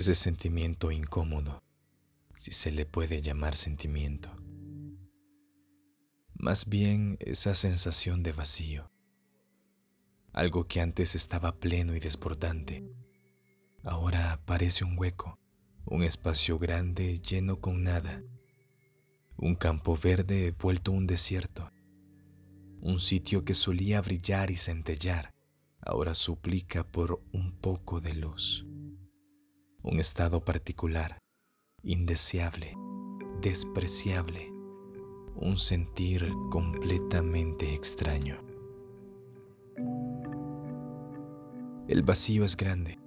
ese sentimiento incómodo, si se le puede llamar sentimiento. Más bien esa sensación de vacío. Algo que antes estaba pleno y desbordante, ahora parece un hueco, un espacio grande lleno con nada, un campo verde vuelto un desierto, un sitio que solía brillar y centellar, ahora suplica por un poco de luz un estado particular, indeseable, despreciable, un sentir completamente extraño. El vacío es grande,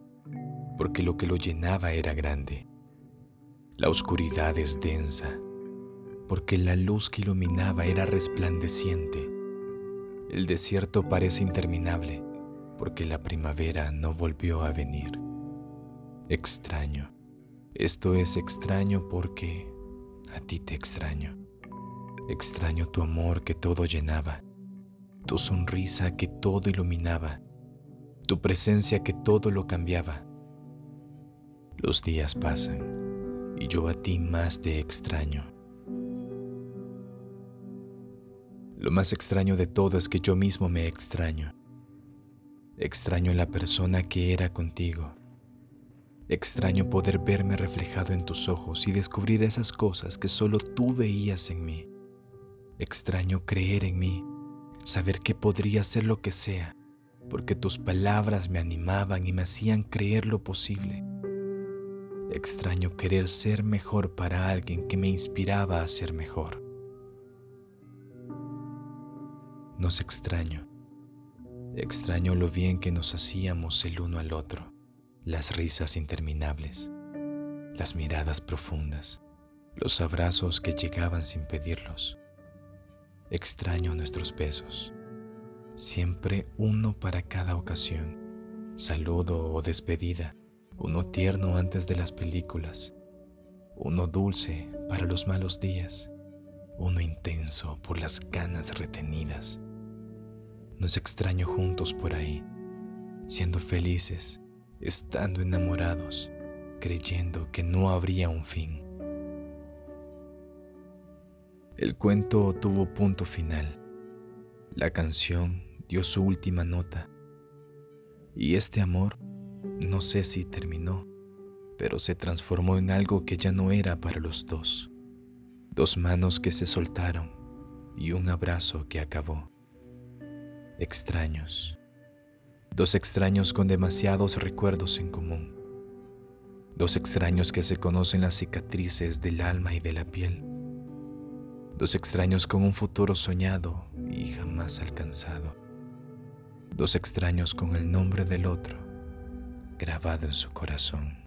porque lo que lo llenaba era grande. La oscuridad es densa, porque la luz que iluminaba era resplandeciente. El desierto parece interminable, porque la primavera no volvió a venir extraño. Esto es extraño porque a ti te extraño. Extraño tu amor que todo llenaba, tu sonrisa que todo iluminaba, tu presencia que todo lo cambiaba. Los días pasan y yo a ti más te extraño. Lo más extraño de todo es que yo mismo me extraño. Extraño la persona que era contigo Extraño poder verme reflejado en tus ojos y descubrir esas cosas que solo tú veías en mí. Extraño creer en mí, saber que podría ser lo que sea, porque tus palabras me animaban y me hacían creer lo posible. Extraño querer ser mejor para alguien que me inspiraba a ser mejor. Nos extraño. Extraño lo bien que nos hacíamos el uno al otro las risas interminables, las miradas profundas, los abrazos que llegaban sin pedirlos. Extraño nuestros besos, siempre uno para cada ocasión, saludo o despedida, uno tierno antes de las películas, uno dulce para los malos días, uno intenso por las ganas retenidas. Nos extraño juntos por ahí, siendo felices estando enamorados, creyendo que no habría un fin. El cuento tuvo punto final. La canción dio su última nota. Y este amor, no sé si terminó, pero se transformó en algo que ya no era para los dos. Dos manos que se soltaron y un abrazo que acabó. Extraños Dos extraños con demasiados recuerdos en común. Dos extraños que se conocen las cicatrices del alma y de la piel. Dos extraños con un futuro soñado y jamás alcanzado. Dos extraños con el nombre del otro grabado en su corazón.